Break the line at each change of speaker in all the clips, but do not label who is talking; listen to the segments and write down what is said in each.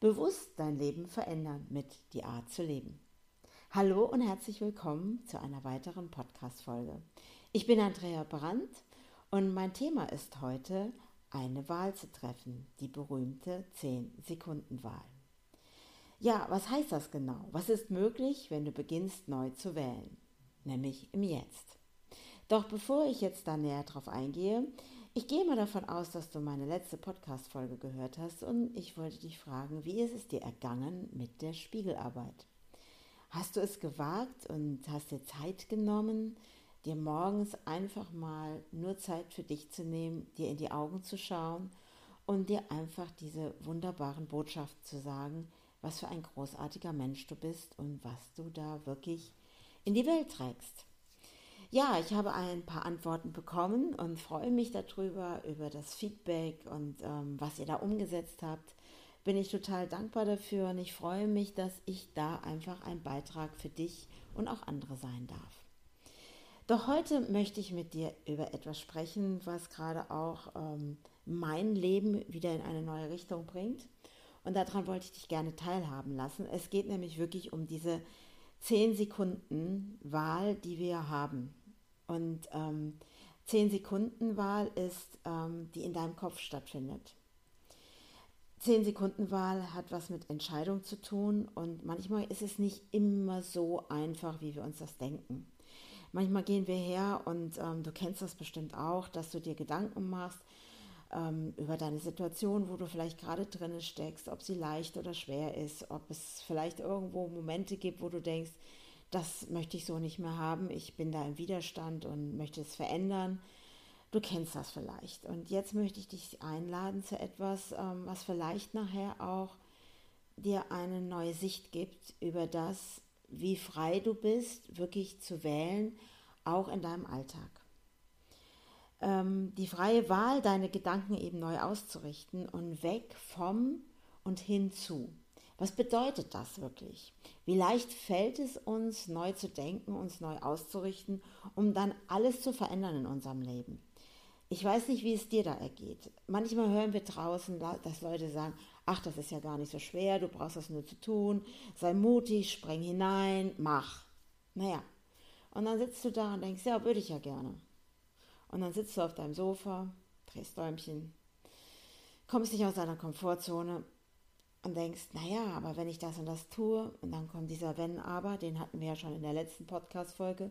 bewusst dein Leben verändern mit die Art zu leben. Hallo und herzlich willkommen zu einer weiteren Podcast-Folge. Ich bin Andrea Brandt und mein Thema ist heute, eine Wahl zu treffen, die berühmte 10-Sekunden-Wahl. Ja, was heißt das genau? Was ist möglich, wenn du beginnst neu zu wählen? Nämlich im Jetzt. Doch bevor ich jetzt da näher drauf eingehe, ich gehe mal davon aus, dass du meine letzte Podcast-Folge gehört hast und ich wollte dich fragen, wie ist es dir ergangen mit der Spiegelarbeit? Hast du es gewagt und hast dir Zeit genommen, dir morgens einfach mal nur Zeit für dich zu nehmen, dir in die Augen zu schauen und dir einfach diese wunderbaren Botschaften zu sagen, was für ein großartiger Mensch du bist und was du da wirklich in die Welt trägst. Ja, ich habe ein paar Antworten bekommen und freue mich darüber, über das Feedback und ähm, was ihr da umgesetzt habt. Bin ich total dankbar dafür und ich freue mich, dass ich da einfach ein Beitrag für dich und auch andere sein darf. Doch heute möchte ich mit dir über etwas sprechen, was gerade auch ähm, mein Leben wieder in eine neue Richtung bringt. Und daran wollte ich dich gerne teilhaben lassen. Es geht nämlich wirklich um diese 10 Sekunden Wahl, die wir haben. Und ähm, 10 Sekunden Wahl ist, ähm, die in deinem Kopf stattfindet. 10 Sekunden Wahl hat was mit Entscheidung zu tun und manchmal ist es nicht immer so einfach, wie wir uns das denken. Manchmal gehen wir her und ähm, du kennst das bestimmt auch, dass du dir Gedanken machst ähm, über deine Situation, wo du vielleicht gerade drin steckst, ob sie leicht oder schwer ist, ob es vielleicht irgendwo Momente gibt, wo du denkst, das möchte ich so nicht mehr haben, ich bin da im Widerstand und möchte es verändern. Du kennst das vielleicht. Und jetzt möchte ich dich einladen zu etwas, ähm, was vielleicht nachher auch dir eine neue Sicht gibt über das, wie frei du bist, wirklich zu wählen, auch in deinem Alltag. Ähm, die freie Wahl, deine Gedanken eben neu auszurichten und weg vom und hinzu. Was bedeutet das wirklich? Wie leicht fällt es uns, neu zu denken, uns neu auszurichten, um dann alles zu verändern in unserem Leben? Ich weiß nicht, wie es dir da ergeht. Manchmal hören wir draußen, dass Leute sagen, ach, das ist ja gar nicht so schwer, du brauchst das nur zu tun, sei mutig, spring hinein, mach. Naja, und dann sitzt du da und denkst, ja, würde ich ja gerne. Und dann sitzt du auf deinem Sofa, drehst Däumchen, kommst nicht aus deiner Komfortzone und denkst, naja, aber wenn ich das und das tue, und dann kommt dieser Wenn aber, den hatten wir ja schon in der letzten Podcast-Folge,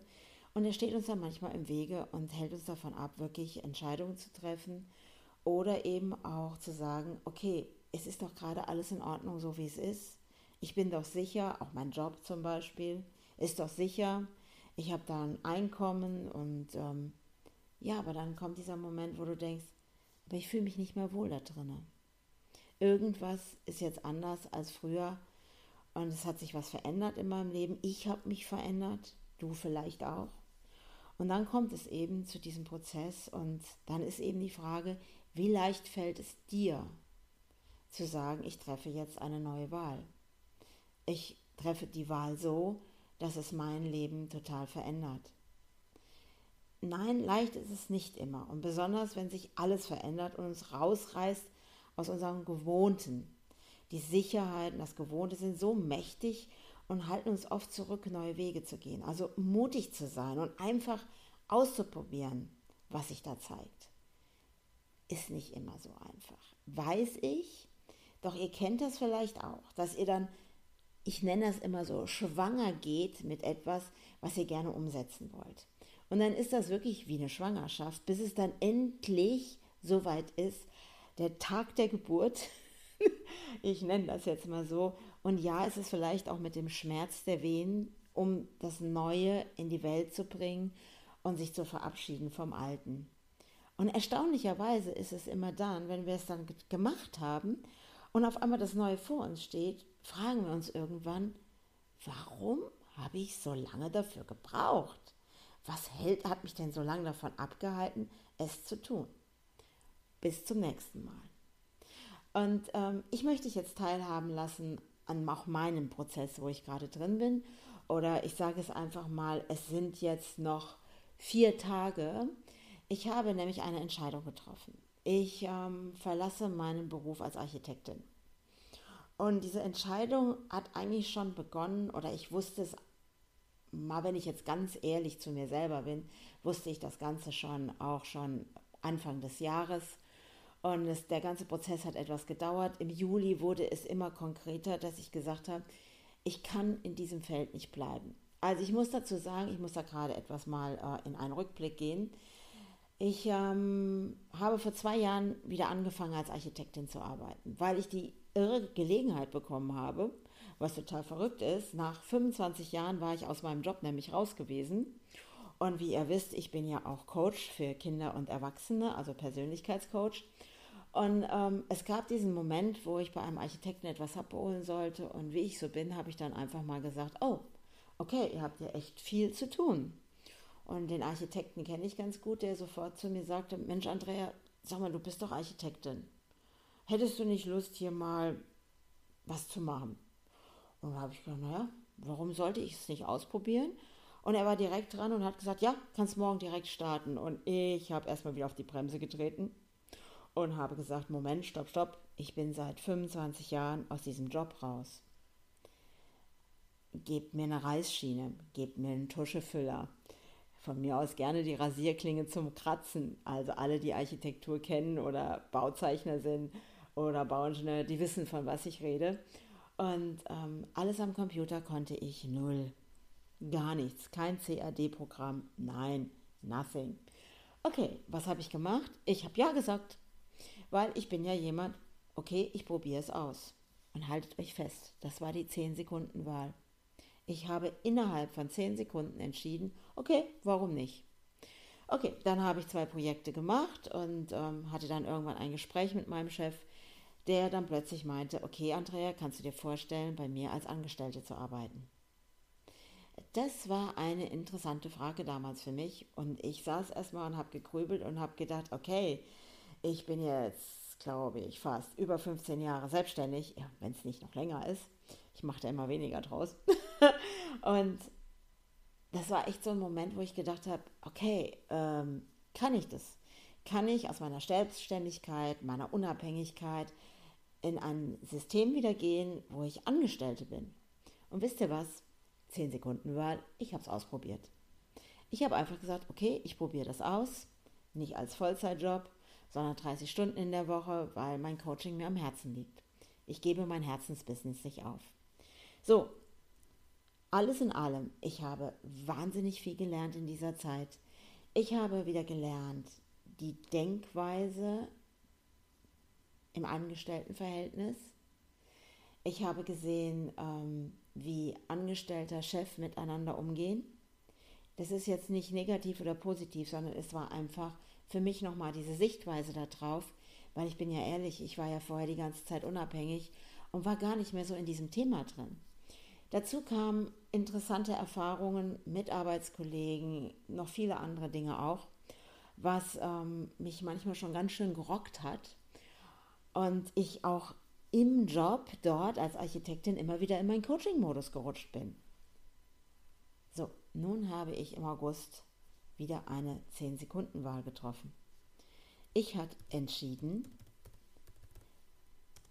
und er steht uns dann manchmal im Wege und hält uns davon ab, wirklich Entscheidungen zu treffen oder eben auch zu sagen, okay, es ist doch gerade alles in Ordnung, so wie es ist. Ich bin doch sicher, auch mein Job zum Beispiel ist doch sicher. Ich habe da ein Einkommen und ähm, ja, aber dann kommt dieser Moment, wo du denkst, aber ich fühle mich nicht mehr wohl da drinnen irgendwas ist jetzt anders als früher und es hat sich was verändert in meinem Leben. Ich habe mich verändert, du vielleicht auch. Und dann kommt es eben zu diesem Prozess und dann ist eben die Frage, wie leicht fällt es dir zu sagen, ich treffe jetzt eine neue Wahl. Ich treffe die Wahl so, dass es mein Leben total verändert. Nein, leicht ist es nicht immer. Und besonders, wenn sich alles verändert und uns rausreißt aus unserem Gewohnten. Die Sicherheit und das Gewohnte sind so mächtig und halten uns oft zurück, neue Wege zu gehen. Also mutig zu sein und einfach auszuprobieren, was sich da zeigt. Ist nicht immer so einfach. Weiß ich, doch ihr kennt das vielleicht auch, dass ihr dann, ich nenne das immer so, schwanger geht mit etwas, was ihr gerne umsetzen wollt. Und dann ist das wirklich wie eine Schwangerschaft, bis es dann endlich so weit ist, der Tag der Geburt. ich nenne das jetzt mal so. Und ja, es ist vielleicht auch mit dem Schmerz der Wehen, um das Neue in die Welt zu bringen und sich zu verabschieden vom Alten. Und erstaunlicherweise ist es immer dann, wenn wir es dann gemacht haben und auf einmal das Neue vor uns steht, fragen wir uns irgendwann, warum habe ich so lange dafür gebraucht? Was hält, hat mich denn so lange davon abgehalten, es zu tun? Bis zum nächsten Mal. Und ähm, ich möchte dich jetzt teilhaben lassen an auch meinem Prozess, wo ich gerade drin bin. Oder ich sage es einfach mal, es sind jetzt noch vier Tage. Ich habe nämlich eine Entscheidung getroffen. Ich ähm, verlasse meinen Beruf als Architektin. Und diese Entscheidung hat eigentlich schon begonnen, oder ich wusste es, mal wenn ich jetzt ganz ehrlich zu mir selber bin, wusste ich das Ganze schon auch schon Anfang des Jahres. Und es, der ganze Prozess hat etwas gedauert. Im Juli wurde es immer konkreter, dass ich gesagt habe, ich kann in diesem Feld nicht bleiben. Also ich muss dazu sagen, ich muss da gerade etwas mal äh, in einen Rückblick gehen. Ich ähm, habe vor zwei Jahren wieder angefangen als Architektin zu arbeiten, weil ich die irre Gelegenheit bekommen habe, was total verrückt ist. Nach 25 Jahren war ich aus meinem Job nämlich raus gewesen. Und wie ihr wisst, ich bin ja auch Coach für Kinder und Erwachsene, also Persönlichkeitscoach. Und ähm, es gab diesen Moment, wo ich bei einem Architekten etwas abholen sollte. Und wie ich so bin, habe ich dann einfach mal gesagt, oh, okay, ihr habt ja echt viel zu tun. Und den Architekten kenne ich ganz gut, der sofort zu mir sagte, Mensch, Andrea, sag mal, du bist doch Architektin. Hättest du nicht Lust, hier mal was zu machen? Und da habe ich gedacht, naja, warum sollte ich es nicht ausprobieren? Und er war direkt dran und hat gesagt, ja, kannst morgen direkt starten. Und ich habe erstmal wieder auf die Bremse getreten und habe gesagt, Moment, stopp, stopp, ich bin seit 25 Jahren aus diesem Job raus gebt mir eine Reisschiene, gebt mir einen Tuschefüller. Von mir aus gerne die Rasierklinge zum Kratzen. Also alle, die Architektur kennen oder Bauzeichner sind oder Bauingenieur, die wissen, von was ich rede. Und ähm, alles am Computer konnte ich null. Gar nichts. Kein CAD-Programm. Nein, nothing. Okay, was habe ich gemacht? Ich habe ja gesagt. Weil ich bin ja jemand, okay, ich probiere es aus. Und haltet euch fest, das war die 10-Sekunden-Wahl. Ich habe innerhalb von zehn Sekunden entschieden, okay, warum nicht? Okay, dann habe ich zwei Projekte gemacht und ähm, hatte dann irgendwann ein Gespräch mit meinem Chef, der dann plötzlich meinte, okay, Andrea, kannst du dir vorstellen, bei mir als Angestellte zu arbeiten? Das war eine interessante Frage damals für mich und ich saß erstmal und habe gegrübelt und habe gedacht, okay, ich bin jetzt, glaube ich, fast über 15 Jahre selbstständig, ja, wenn es nicht noch länger ist. Ich mache da immer weniger draus. und das war echt so ein Moment, wo ich gedacht habe, okay, ähm, kann ich das? Kann ich aus meiner Selbstständigkeit, meiner Unabhängigkeit in ein System wieder gehen, wo ich Angestellte bin? Und wisst ihr was? Zehn Sekunden Wahl, ich habe es ausprobiert. Ich habe einfach gesagt, okay, ich probiere das aus, nicht als Vollzeitjob, sondern 30 Stunden in der Woche, weil mein Coaching mir am Herzen liegt. Ich gebe mein Herzensbusiness nicht auf. So, alles in allem, ich habe wahnsinnig viel gelernt in dieser Zeit. Ich habe wieder gelernt, die Denkweise im Angestelltenverhältnis. Ich habe gesehen, ähm, wie Angestellter, Chef miteinander umgehen. Das ist jetzt nicht negativ oder positiv, sondern es war einfach für mich nochmal diese Sichtweise darauf, weil ich bin ja ehrlich, ich war ja vorher die ganze Zeit unabhängig und war gar nicht mehr so in diesem Thema drin. Dazu kamen interessante Erfahrungen mit Arbeitskollegen, noch viele andere Dinge auch, was ähm, mich manchmal schon ganz schön gerockt hat. Und ich auch im Job dort als Architektin immer wieder in meinen Coaching-Modus gerutscht bin. So, nun habe ich im August wieder eine 10-Sekunden-Wahl getroffen. Ich habe entschieden,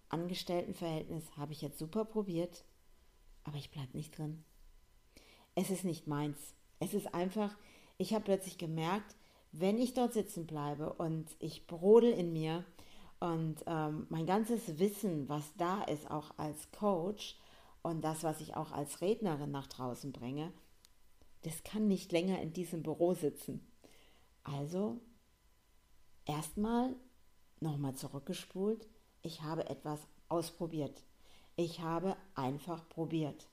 Angestelltenverhältnis habe ich jetzt super probiert, aber ich bleibe nicht drin. Es ist nicht meins. Es ist einfach, ich habe plötzlich gemerkt, wenn ich dort sitzen bleibe und ich brodel in mir und ähm, mein ganzes Wissen, was da ist, auch als Coach und das, was ich auch als Rednerin nach draußen bringe, das kann nicht länger in diesem Büro sitzen. Also erstmal nochmal zurückgespult. Ich habe etwas ausprobiert. Ich habe einfach probiert.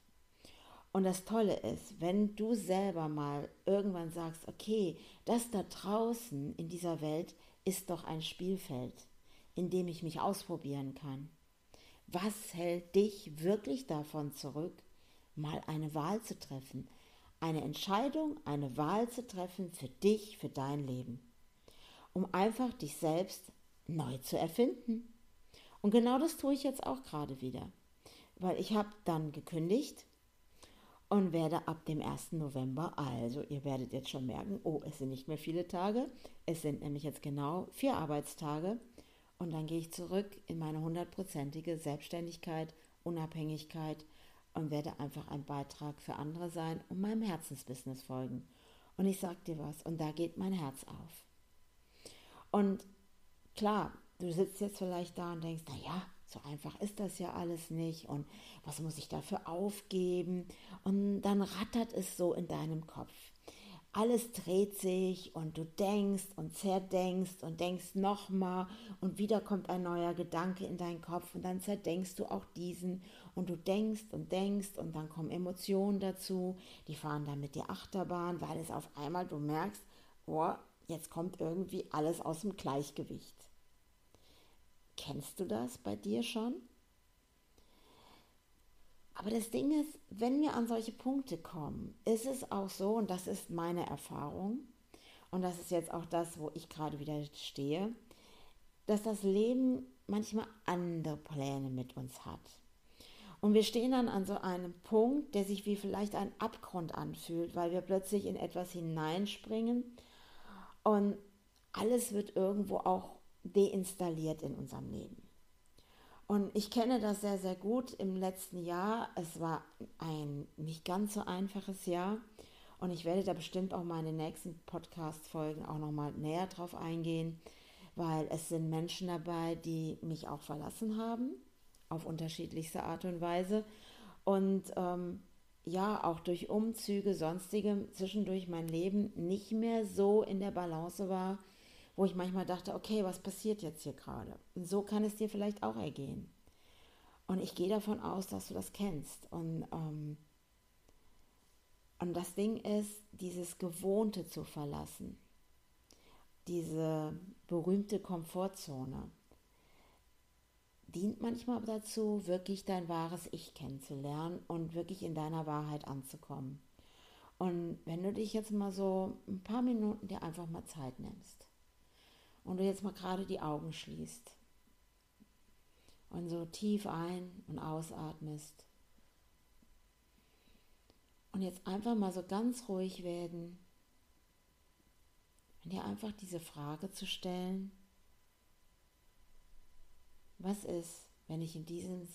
Und das Tolle ist, wenn du selber mal irgendwann sagst, okay, das da draußen in dieser Welt ist doch ein Spielfeld, in dem ich mich ausprobieren kann. Was hält dich wirklich davon zurück, mal eine Wahl zu treffen? Eine Entscheidung, eine Wahl zu treffen für dich, für dein Leben. Um einfach dich selbst neu zu erfinden. Und genau das tue ich jetzt auch gerade wieder weil ich habe dann gekündigt und werde ab dem 1. November, also ihr werdet jetzt schon merken, oh, es sind nicht mehr viele Tage, es sind nämlich jetzt genau vier Arbeitstage und dann gehe ich zurück in meine hundertprozentige Selbstständigkeit Unabhängigkeit und werde einfach ein Beitrag für andere sein und meinem Herzensbusiness folgen. Und ich sag dir was, und da geht mein Herz auf. Und klar, du sitzt jetzt vielleicht da und denkst, naja, so einfach ist das ja alles nicht und was muss ich dafür aufgeben? Und dann rattert es so in deinem Kopf. Alles dreht sich und du denkst und zerdenkst und denkst nochmal und wieder kommt ein neuer Gedanke in deinen Kopf und dann zerdenkst du auch diesen und du denkst und denkst und dann kommen Emotionen dazu, die fahren dann mit dir Achterbahn, weil es auf einmal du merkst, oh, jetzt kommt irgendwie alles aus dem Gleichgewicht. Kennst du das bei dir schon? Aber das Ding ist, wenn wir an solche Punkte kommen, ist es auch so, und das ist meine Erfahrung, und das ist jetzt auch das, wo ich gerade wieder stehe, dass das Leben manchmal andere Pläne mit uns hat. Und wir stehen dann an so einem Punkt, der sich wie vielleicht ein Abgrund anfühlt, weil wir plötzlich in etwas hineinspringen und alles wird irgendwo auch deinstalliert in unserem Leben. Und ich kenne das sehr, sehr gut im letzten Jahr. Es war ein nicht ganz so einfaches Jahr. Und ich werde da bestimmt auch meine nächsten Podcast-Folgen auch nochmal näher drauf eingehen, weil es sind Menschen dabei, die mich auch verlassen haben, auf unterschiedlichste Art und Weise. Und ähm, ja, auch durch Umzüge, sonstige, zwischendurch mein Leben nicht mehr so in der Balance war, wo ich manchmal dachte, okay, was passiert jetzt hier gerade? Und so kann es dir vielleicht auch ergehen. Und ich gehe davon aus, dass du das kennst. Und, ähm, und das Ding ist, dieses Gewohnte zu verlassen, diese berühmte Komfortzone, dient manchmal dazu, wirklich dein wahres Ich kennenzulernen und wirklich in deiner Wahrheit anzukommen. Und wenn du dich jetzt mal so ein paar Minuten dir einfach mal Zeit nimmst und du jetzt mal gerade die Augen schließt und so tief ein- und ausatmest und jetzt einfach mal so ganz ruhig werden und dir einfach diese Frage zu stellen, was ist, wenn ich in diesen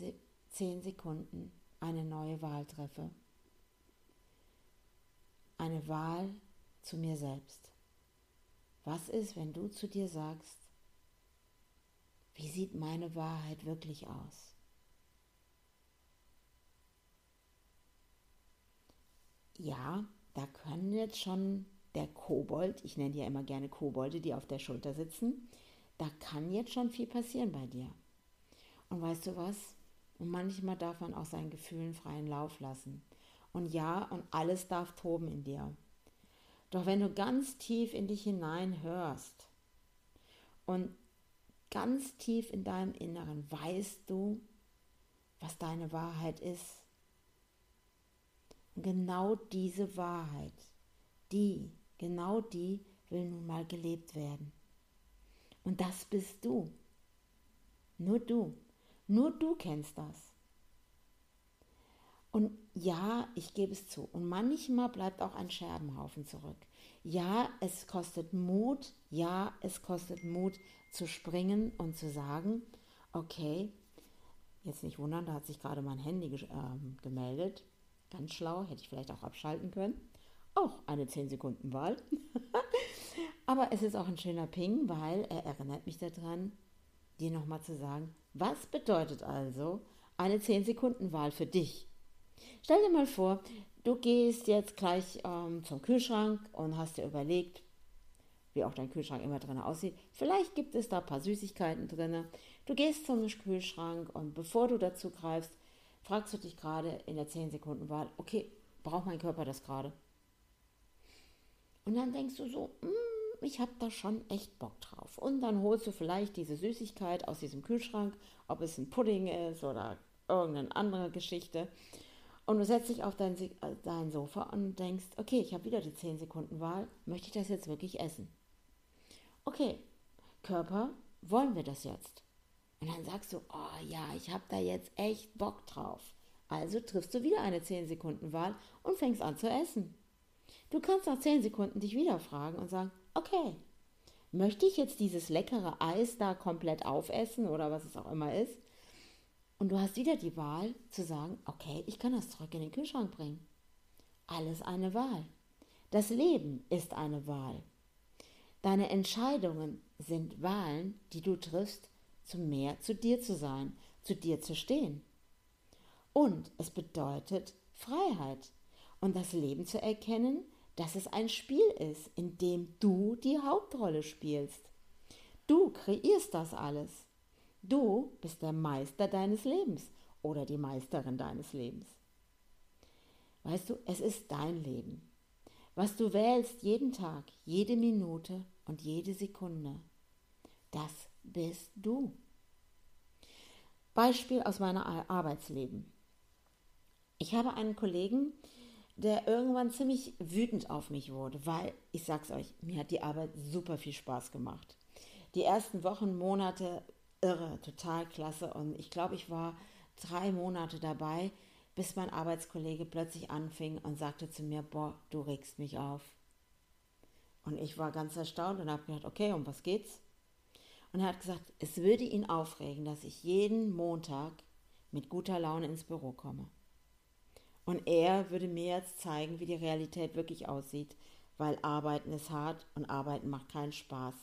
zehn Sekunden eine neue Wahl treffe? Eine Wahl zu mir selbst. Was ist, wenn du zu dir sagst, wie sieht meine Wahrheit wirklich aus? Ja, da können jetzt schon der Kobold, ich nenne ja immer gerne Kobolde, die auf der Schulter sitzen, da kann jetzt schon viel passieren bei dir. Und weißt du was? Und manchmal darf man auch seinen Gefühlen freien Lauf lassen. Und ja, und alles darf toben in dir. Doch wenn du ganz tief in dich hinein hörst und ganz tief in deinem Inneren weißt du, was deine Wahrheit ist. Und genau diese Wahrheit, die, genau die will nun mal gelebt werden. Und das bist du. Nur du. Nur du kennst das. Und ja, ich gebe es zu. Und manchmal bleibt auch ein Scherbenhaufen zurück. Ja, es kostet Mut. Ja, es kostet Mut zu springen und zu sagen, okay, jetzt nicht wundern, da hat sich gerade mein Handy äh, gemeldet. Ganz schlau, hätte ich vielleicht auch abschalten können. Auch eine 10 Sekunden Wahl. Aber es ist auch ein schöner Ping, weil er erinnert mich daran, dir nochmal zu sagen, was bedeutet also eine 10 Sekunden Wahl für dich? Stell dir mal vor, du gehst jetzt gleich ähm, zum Kühlschrank und hast dir überlegt, wie auch dein Kühlschrank immer drin aussieht. Vielleicht gibt es da ein paar Süßigkeiten drin. Du gehst zum Kühlschrank und bevor du dazu greifst, fragst du dich gerade in der 10 Sekunden Wahl, okay, braucht mein Körper das gerade? Und dann denkst du so, mm, ich habe da schon echt Bock drauf. Und dann holst du vielleicht diese Süßigkeit aus diesem Kühlschrank, ob es ein Pudding ist oder irgendeine andere Geschichte. Und du setzt dich auf dein, äh, dein Sofa und denkst, okay, ich habe wieder die 10 Sekunden Wahl, möchte ich das jetzt wirklich essen? Okay, Körper, wollen wir das jetzt? Und dann sagst du, oh ja, ich habe da jetzt echt Bock drauf. Also triffst du wieder eine 10 Sekunden Wahl und fängst an zu essen. Du kannst nach 10 Sekunden dich wieder fragen und sagen, okay, möchte ich jetzt dieses leckere Eis da komplett aufessen oder was es auch immer ist? Und du hast wieder die Wahl zu sagen, okay, ich kann das zurück in den Kühlschrank bringen. Alles eine Wahl. Das Leben ist eine Wahl. Deine Entscheidungen sind Wahlen, die du triffst, zum mehr zu dir zu sein, zu dir zu stehen. Und es bedeutet Freiheit und das Leben zu erkennen, dass es ein Spiel ist, in dem du die Hauptrolle spielst. Du kreierst das alles. Du bist der Meister deines Lebens oder die Meisterin deines Lebens. Weißt du, es ist dein Leben. Was du wählst jeden Tag, jede Minute und jede Sekunde, das bist du. Beispiel aus meinem Arbeitsleben. Ich habe einen Kollegen, der irgendwann ziemlich wütend auf mich wurde, weil, ich sag's euch, mir hat die Arbeit super viel Spaß gemacht. Die ersten Wochen, Monate, irre, total klasse. Und ich glaube, ich war drei Monate dabei, bis mein Arbeitskollege plötzlich anfing und sagte zu mir, boah, du regst mich auf. Und ich war ganz erstaunt und habe gedacht, okay, um was geht's? Und er hat gesagt, es würde ihn aufregen, dass ich jeden Montag mit guter Laune ins Büro komme. Und er würde mir jetzt zeigen, wie die Realität wirklich aussieht, weil Arbeiten ist hart und Arbeiten macht keinen Spaß.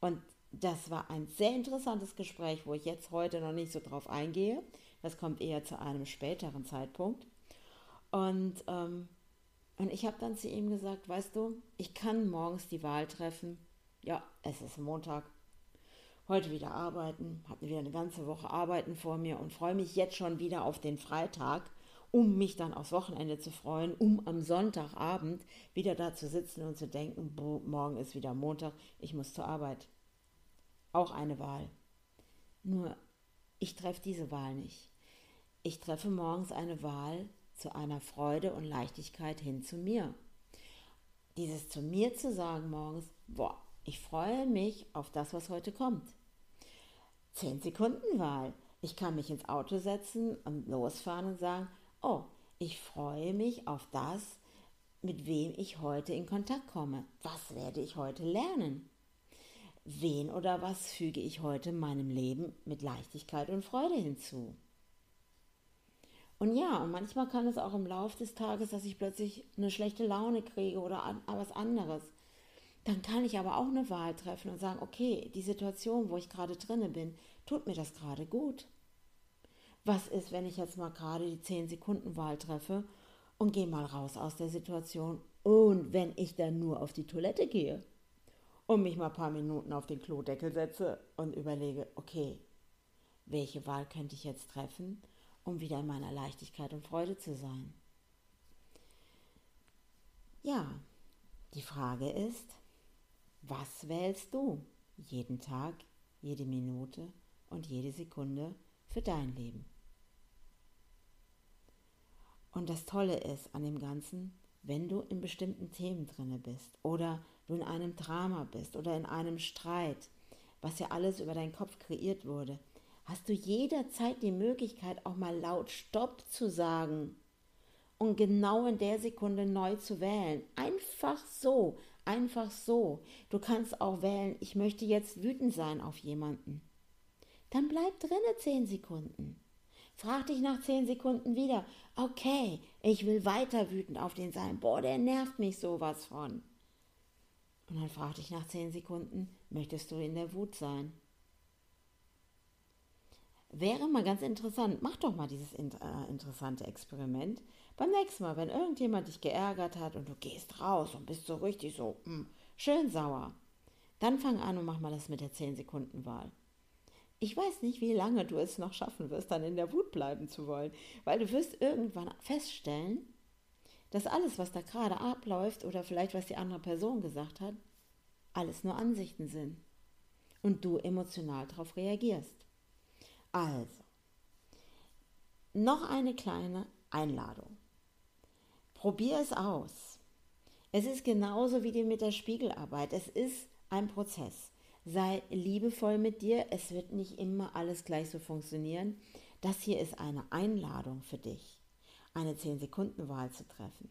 Und das war ein sehr interessantes Gespräch, wo ich jetzt heute noch nicht so drauf eingehe. Das kommt eher zu einem späteren Zeitpunkt. Und, ähm, und ich habe dann zu ihm gesagt, weißt du, ich kann morgens die Wahl treffen. Ja, es ist Montag. Heute wieder arbeiten, habe wieder eine ganze Woche Arbeiten vor mir und freue mich jetzt schon wieder auf den Freitag, um mich dann aufs Wochenende zu freuen, um am Sonntagabend wieder da zu sitzen und zu denken, morgen ist wieder Montag, ich muss zur Arbeit. Auch eine Wahl. Nur ich treffe diese Wahl nicht. Ich treffe morgens eine Wahl zu einer Freude und Leichtigkeit hin zu mir. Dieses zu mir zu sagen morgens, boah, ich freue mich auf das, was heute kommt. Zehn Sekunden Wahl. Ich kann mich ins Auto setzen und losfahren und sagen, oh, ich freue mich auf das, mit wem ich heute in Kontakt komme. Was werde ich heute lernen? Wen oder was füge ich heute meinem Leben mit Leichtigkeit und Freude hinzu? Und ja, und manchmal kann es auch im Laufe des Tages, dass ich plötzlich eine schlechte Laune kriege oder an, was anderes. Dann kann ich aber auch eine Wahl treffen und sagen, okay, die Situation, wo ich gerade drinne bin, tut mir das gerade gut. Was ist, wenn ich jetzt mal gerade die 10 Sekunden Wahl treffe und gehe mal raus aus der Situation und wenn ich dann nur auf die Toilette gehe? Und mich mal ein paar Minuten auf den Klodeckel setze und überlege, okay, welche Wahl könnte ich jetzt treffen, um wieder in meiner Leichtigkeit und Freude zu sein? Ja, die Frage ist, was wählst du jeden Tag, jede Minute und jede Sekunde für dein Leben? Und das Tolle ist an dem Ganzen, wenn du in bestimmten Themen drinne bist oder du in einem Drama bist oder in einem Streit, was ja alles über deinen Kopf kreiert wurde, hast du jederzeit die Möglichkeit, auch mal laut Stopp zu sagen und genau in der Sekunde neu zu wählen. Einfach so, einfach so. Du kannst auch wählen, ich möchte jetzt wütend sein auf jemanden. Dann bleib drinne zehn Sekunden. Frag dich nach zehn Sekunden wieder, okay, ich will weiter wütend auf den sein. Boah, der nervt mich sowas von. Und dann fragte ich nach zehn Sekunden, möchtest du in der Wut sein? Wäre mal ganz interessant, mach doch mal dieses äh, interessante Experiment. Beim nächsten Mal, wenn irgendjemand dich geärgert hat und du gehst raus und bist so richtig so mh, hm, schön sauer, dann fang an und mach mal das mit der 10-Sekunden-Wahl. Ich weiß nicht, wie lange du es noch schaffen wirst, dann in der Wut bleiben zu wollen, weil du wirst irgendwann feststellen, dass alles, was da gerade abläuft oder vielleicht was die andere Person gesagt hat, alles nur Ansichten sind und du emotional darauf reagierst. Also, noch eine kleine Einladung. Probier es aus. Es ist genauso wie mit der Spiegelarbeit. Es ist ein Prozess. Sei liebevoll mit dir. Es wird nicht immer alles gleich so funktionieren. Das hier ist eine Einladung für dich eine 10-Sekunden-Wahl zu treffen.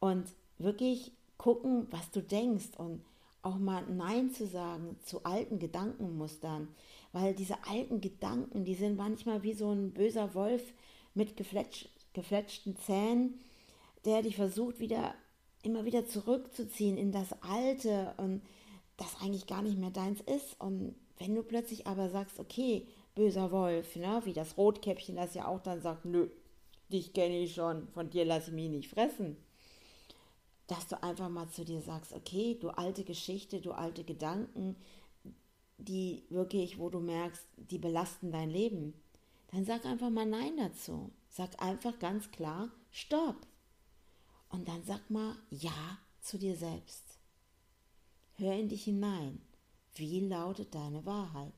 Und wirklich gucken, was du denkst und auch mal Nein zu sagen zu alten Gedankenmustern, weil diese alten Gedanken, die sind manchmal wie so ein böser Wolf mit gefletsch, gefletschten Zähnen, der dich versucht, wieder immer wieder zurückzuziehen in das Alte und das eigentlich gar nicht mehr deins ist. Und wenn du plötzlich aber sagst, okay, böser Wolf, ne, wie das Rotkäppchen das ja auch dann sagt, nö, dich kenne ich schon, von dir lasse ich mich nicht fressen. Dass du einfach mal zu dir sagst, okay, du alte Geschichte, du alte Gedanken, die wirklich, wo du merkst, die belasten dein Leben, dann sag einfach mal Nein dazu. Sag einfach ganz klar, stopp. Und dann sag mal Ja zu dir selbst. Hör in dich hinein. Wie lautet deine Wahrheit?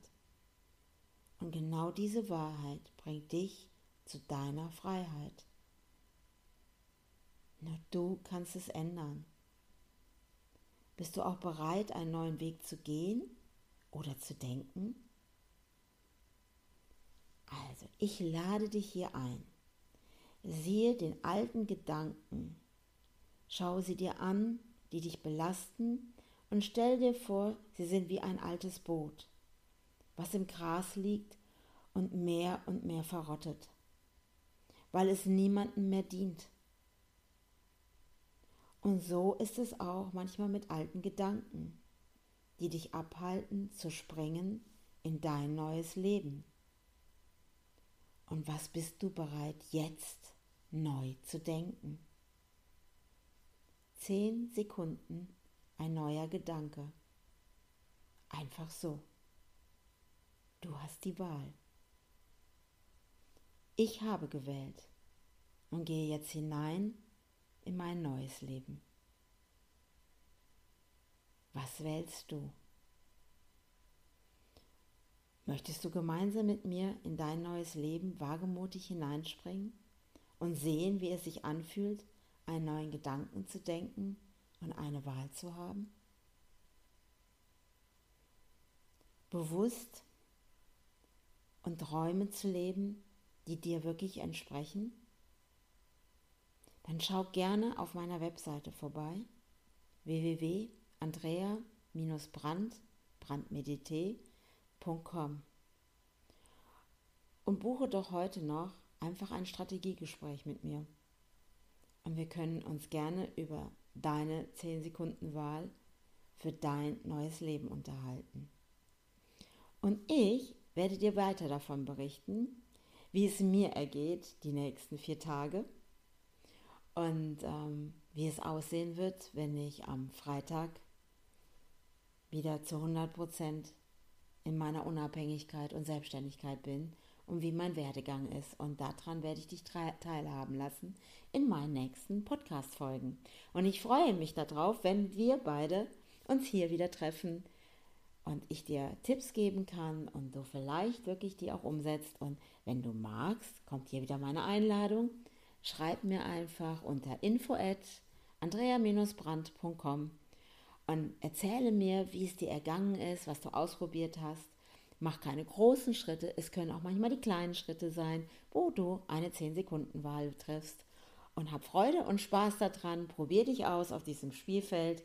Und genau diese Wahrheit bringt dich zu deiner Freiheit. Nur du kannst es ändern. Bist du auch bereit, einen neuen Weg zu gehen oder zu denken? Also, ich lade dich hier ein. Siehe den alten Gedanken. Schau sie dir an, die dich belasten, und stell dir vor, sie sind wie ein altes Boot, was im Gras liegt und mehr und mehr verrottet weil es niemandem mehr dient. Und so ist es auch manchmal mit alten Gedanken, die dich abhalten zu springen in dein neues Leben. Und was bist du bereit jetzt neu zu denken? Zehn Sekunden ein neuer Gedanke. Einfach so. Du hast die Wahl. Ich habe gewählt und gehe jetzt hinein in mein neues Leben. Was wählst du? Möchtest du gemeinsam mit mir in dein neues Leben wagemutig hineinspringen und sehen, wie es sich anfühlt, einen neuen Gedanken zu denken und eine Wahl zu haben? Bewusst und Träume zu leben, die dir wirklich entsprechen, dann schau gerne auf meiner Webseite vorbei www.andrea-brand brandmedité.com und buche doch heute noch einfach ein Strategiegespräch mit mir. Und wir können uns gerne über deine 10 Sekunden Wahl für dein neues Leben unterhalten. Und ich werde dir weiter davon berichten, wie es mir ergeht die nächsten vier Tage und ähm, wie es aussehen wird, wenn ich am Freitag wieder zu 100 Prozent in meiner Unabhängigkeit und Selbstständigkeit bin und wie mein Werdegang ist. Und daran werde ich dich teilhaben lassen in meinen nächsten Podcast-Folgen. Und ich freue mich darauf, wenn wir beide uns hier wieder treffen und ich dir Tipps geben kann und du vielleicht wirklich die auch umsetzt. Und wenn du magst, kommt hier wieder meine Einladung. Schreib mir einfach unter info at andrea-brand.com und erzähle mir, wie es dir ergangen ist, was du ausprobiert hast. Mach keine großen Schritte, es können auch manchmal die kleinen Schritte sein, wo du eine 10-Sekunden-Wahl triffst. Und hab Freude und Spaß daran, probier dich aus auf diesem Spielfeld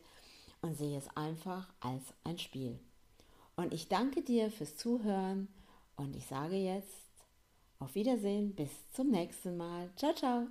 und sehe es einfach als ein Spiel. Und ich danke dir fürs Zuhören und ich sage jetzt auf Wiedersehen, bis zum nächsten Mal. Ciao, ciao.